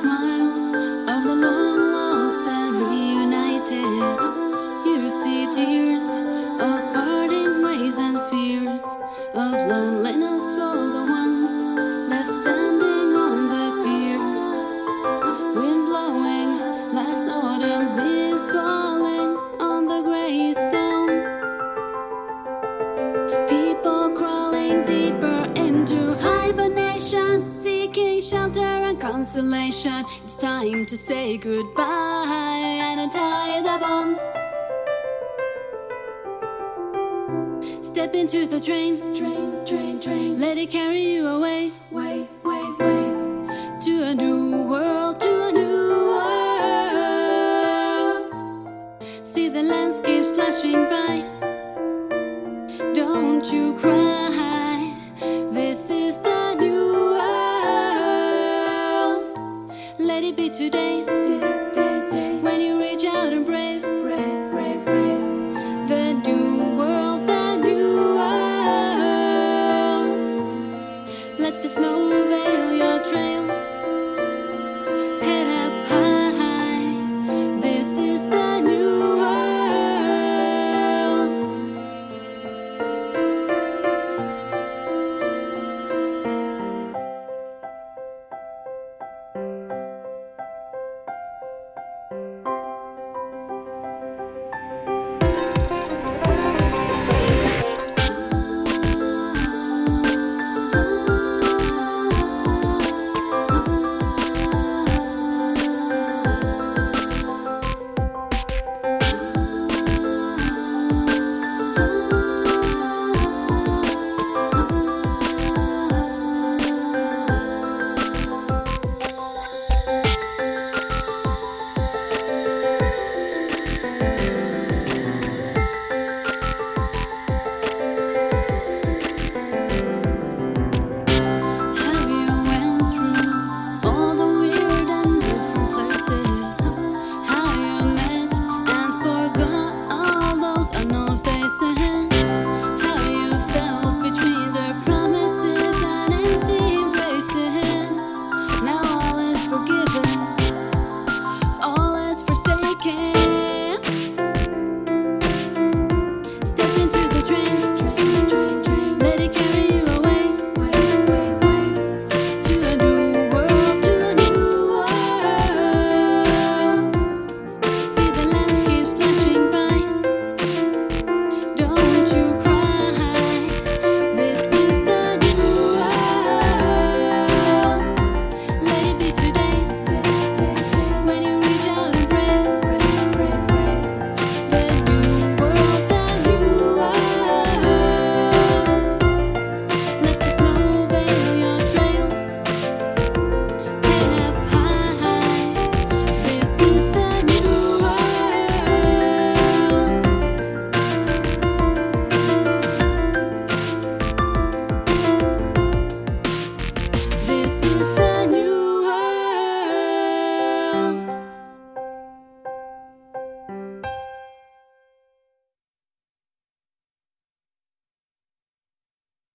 smiles of the long lost and reunited. You see tears of parting ways and fears of loneliness for the ones left standing on the pier. Wind blowing, last autumn leaves falling on the gray stone. People crawling deeper. consolation. It's time to say goodbye and untie the bonds. Step into the train, train, train, train. Let it carry you away, way, way, way. To a new world, to a new world. See the landscape flashing by. Don't you cry. maybe today.